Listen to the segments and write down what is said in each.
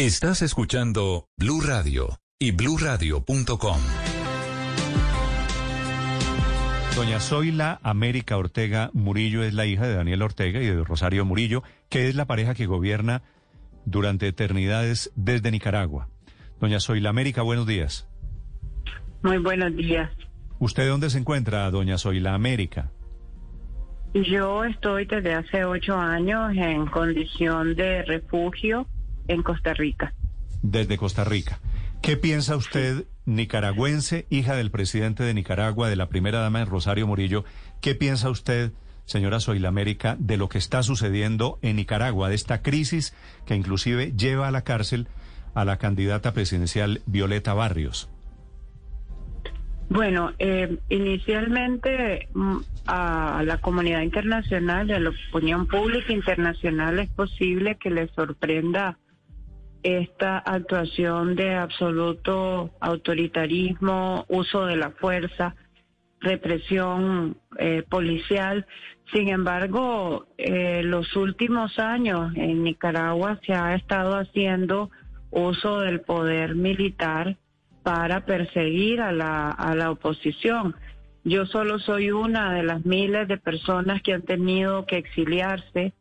Estás escuchando Blue Radio y BlueRadio.com. Doña Zoila América Ortega Murillo es la hija de Daniel Ortega y de Rosario Murillo, que es la pareja que gobierna durante eternidades desde Nicaragua. Doña Zoila América, buenos días. Muy buenos días. ¿Usted dónde se encuentra, doña Zoila América? Yo estoy desde hace ocho años en condición de refugio en Costa Rica. Desde Costa Rica. ¿Qué piensa usted, nicaragüense, hija del presidente de Nicaragua, de la primera dama Rosario Murillo? ¿Qué piensa usted, señora Zoila América, de lo que está sucediendo en Nicaragua, de esta crisis que inclusive lleva a la cárcel a la candidata presidencial Violeta Barrios? Bueno, eh, inicialmente mm, a la comunidad internacional, a la opinión pública internacional, es posible que le sorprenda esta actuación de absoluto autoritarismo, uso de la fuerza, represión eh, policial. Sin embargo, eh, los últimos años en Nicaragua se ha estado haciendo uso del poder militar para perseguir a la, a la oposición. Yo solo soy una de las miles de personas que han tenido que exiliarse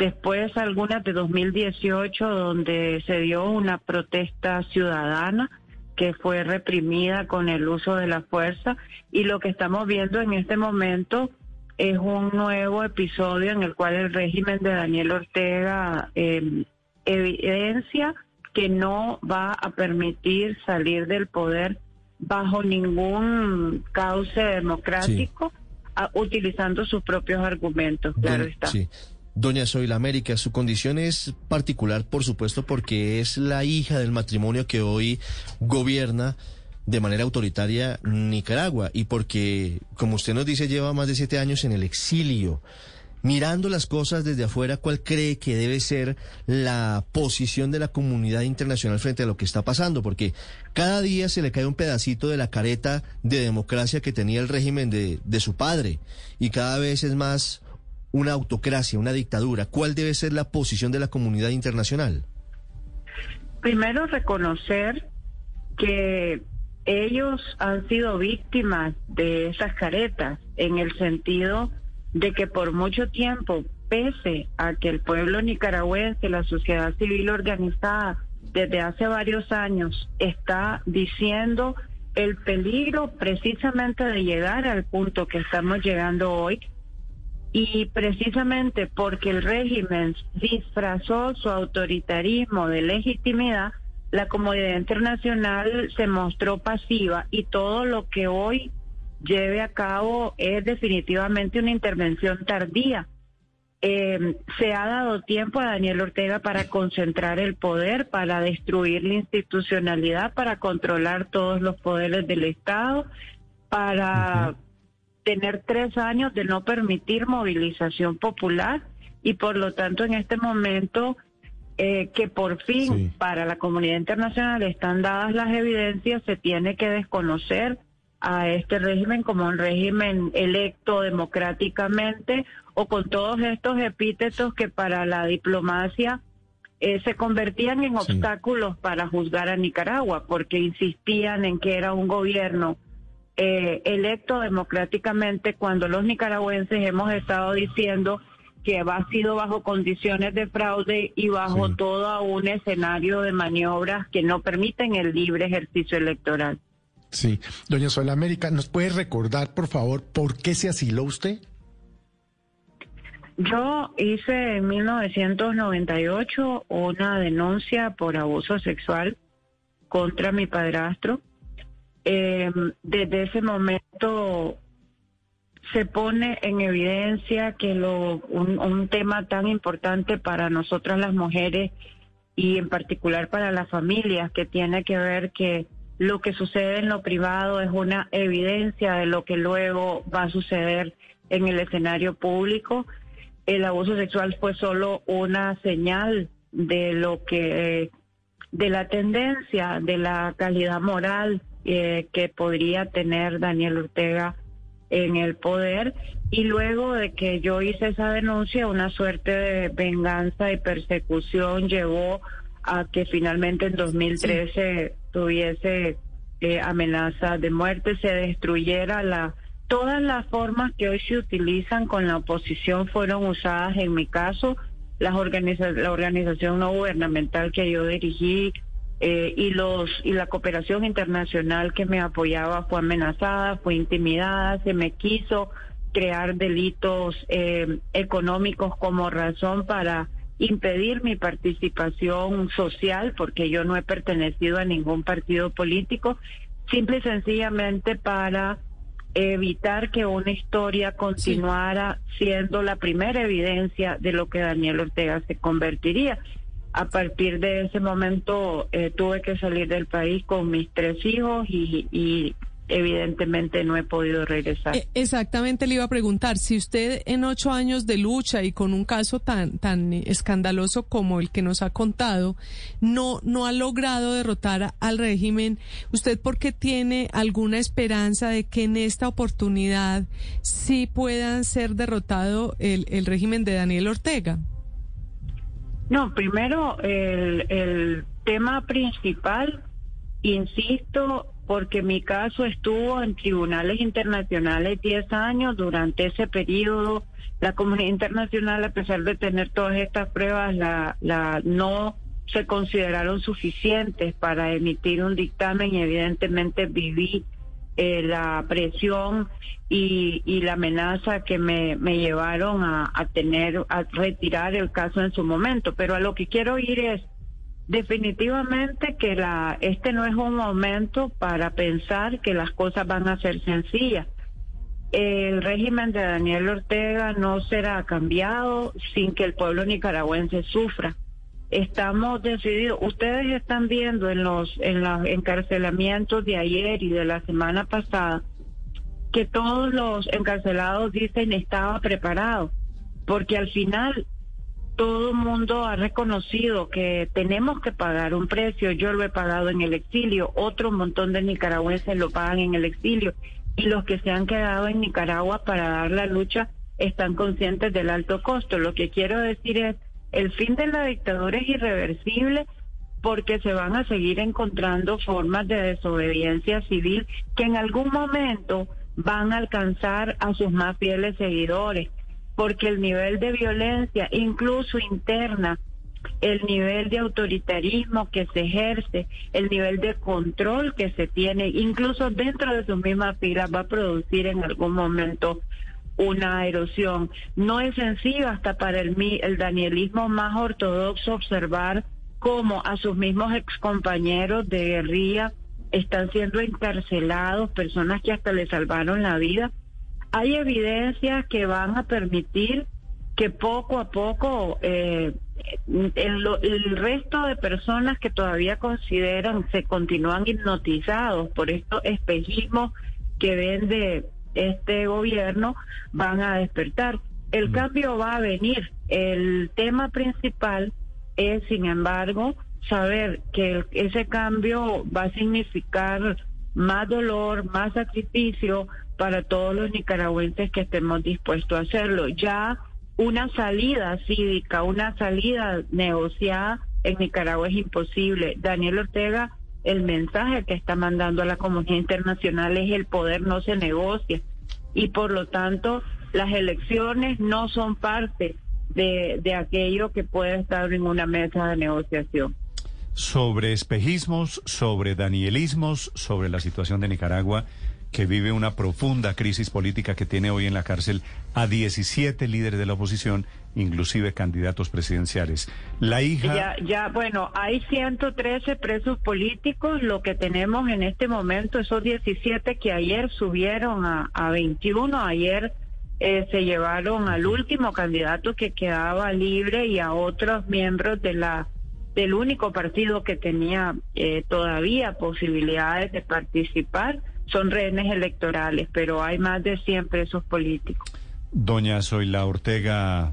Después algunas de 2018 donde se dio una protesta ciudadana que fue reprimida con el uso de la fuerza y lo que estamos viendo en este momento es un nuevo episodio en el cual el régimen de Daniel Ortega eh, evidencia que no va a permitir salir del poder bajo ningún cauce democrático utilizando sus propios argumentos, claro está. Sí. Doña Zoila América, su condición es particular, por supuesto, porque es la hija del matrimonio que hoy gobierna de manera autoritaria Nicaragua y porque, como usted nos dice, lleva más de siete años en el exilio. Mirando las cosas desde afuera, ¿cuál cree que debe ser la posición de la comunidad internacional frente a lo que está pasando? Porque cada día se le cae un pedacito de la careta de democracia que tenía el régimen de, de su padre y cada vez es más una autocracia, una dictadura, ¿cuál debe ser la posición de la comunidad internacional? Primero, reconocer que ellos han sido víctimas de esas caretas, en el sentido de que por mucho tiempo, pese a que el pueblo nicaragüense, la sociedad civil organizada, desde hace varios años está diciendo el peligro precisamente de llegar al punto que estamos llegando hoy, y precisamente porque el régimen disfrazó su autoritarismo de legitimidad, la comunidad internacional se mostró pasiva y todo lo que hoy lleve a cabo es definitivamente una intervención tardía. Eh, se ha dado tiempo a Daniel Ortega para concentrar el poder, para destruir la institucionalidad, para controlar todos los poderes del Estado, para tener tres años de no permitir movilización popular y por lo tanto en este momento eh, que por fin para la comunidad internacional están dadas las evidencias, se tiene que desconocer a este régimen como un régimen electo democráticamente o con todos estos epítetos que para la diplomacia eh, se convertían en obstáculos para juzgar a Nicaragua porque insistían en que era un gobierno eh, electo democráticamente cuando los nicaragüenses hemos estado diciendo que ha sido bajo condiciones de fraude y bajo todo un escenario de maniobras que no permiten el libre ejercicio electoral. Sí, doña Sola América, ¿nos puede recordar, por favor, por qué se asiló usted? Yo hice en 1998 una denuncia por abuso sexual contra mi padrastro eh, desde ese momento se pone en evidencia que lo, un, tema tan importante para nosotras las mujeres y en particular para las familias, que tiene que ver que lo que sucede en lo privado es una evidencia de lo que luego va a suceder en el escenario público. El abuso sexual fue solo una señal de lo que, de la tendencia, de la calidad moral eh, que podría tener Daniel Ortega en el poder. Y luego de que yo hice esa denuncia, una suerte de venganza y persecución llevó a que finalmente en 2013 tuviese eh, amenaza de muerte, se destruyera la todas las formas que hoy se utilizan con la oposición fueron usadas en mi caso, las organiza la organización no gubernamental que yo dirigí eh, y los y la cooperación internacional que me apoyaba fue amenazada, fue intimidada, se me quiso crear delitos eh, económicos como razón para impedir mi participación social, porque yo no he pertenecido a ningún partido político, simple y sencillamente para evitar que una historia continuara siendo la primera evidencia de lo que Daniel Ortega se convertiría. A partir de ese momento eh, tuve que salir del país con mis tres hijos y, y evidentemente no he podido regresar. Eh, exactamente le iba a preguntar, si usted en ocho años de lucha y con un caso tan, tan escandaloso como el que nos ha contado, no, no ha logrado derrotar al régimen, ¿usted por qué tiene alguna esperanza de que en esta oportunidad sí puedan ser derrotado el, el régimen de Daniel Ortega? No, primero el, tema principal, insisto, porque mi caso estuvo en tribunales internacionales 10 años. Durante ese periodo, la comunidad internacional, a pesar de tener todas estas pruebas, la, la no se consideraron suficientes para emitir un dictamen y evidentemente viví eh, la presión y, y, la amenaza que me, llevaron a, a tener, a retirar el caso en su momento. Pero a lo que quiero ir es, Definitivamente que la, este no es un momento para pensar que las cosas van a ser sencillas. El régimen de Daniel Ortega no será cambiado sin que el pueblo nicaragüense sufra. Estamos decididos. Ustedes están viendo en los en los encarcelamientos de ayer y de la semana pasada que todos los encarcelados dicen estaba preparado, porque al final todo el mundo ha reconocido que tenemos que pagar un precio. Yo lo he pagado en el exilio, otro montón de nicaragüenses lo pagan en el exilio y los que se han quedado en Nicaragua para dar la lucha están conscientes del alto costo. Lo que quiero decir es, el fin de la dictadura es irreversible porque se van a seguir encontrando formas de desobediencia civil que en algún momento van a alcanzar a sus más fieles seguidores porque el nivel de violencia, incluso interna, el nivel de autoritarismo que se ejerce, el nivel de control que se tiene, incluso dentro de sus mismas filas, va a producir en algún momento una erosión. No es sencillo hasta para el, el danielismo más ortodoxo observar cómo a sus mismos excompañeros de guerrilla están siendo encarcelados, personas que hasta le salvaron la vida hay evidencias que van a permitir que poco a poco eh, el, resto de personas que todavía consideran se continúan hipnotizados por estos espejismos que ven de este gobierno van a despertar. El cambio va a venir. El tema principal es, sin embargo, saber que ese cambio va a significar más dolor, más sacrificio, para todos los nicaragüenses que estemos dispuestos a hacerlo. Ya una salida cívica, una salida negociada en Nicaragua es imposible. Daniel Ortega, el mensaje que está mandando a la comunidad internacional es el poder no se negocia y por lo tanto las elecciones no son parte de, de aquello que puede estar en una mesa de negociación. Sobre espejismos, sobre danielismos, sobre la situación de Nicaragua que vive una profunda crisis política que tiene hoy en la cárcel a 17 líderes de la oposición, inclusive candidatos presidenciales. La hija... Ya, ya, bueno, hay 113 presos políticos, lo que tenemos en este momento, esos 17 que ayer subieron a, a 21, ayer eh, se llevaron al último candidato que quedaba libre y a otros miembros de la del único partido que tenía eh, todavía posibilidades de participar, son rehenes electorales, pero hay más de 100 presos políticos. Doña Zoila Ortega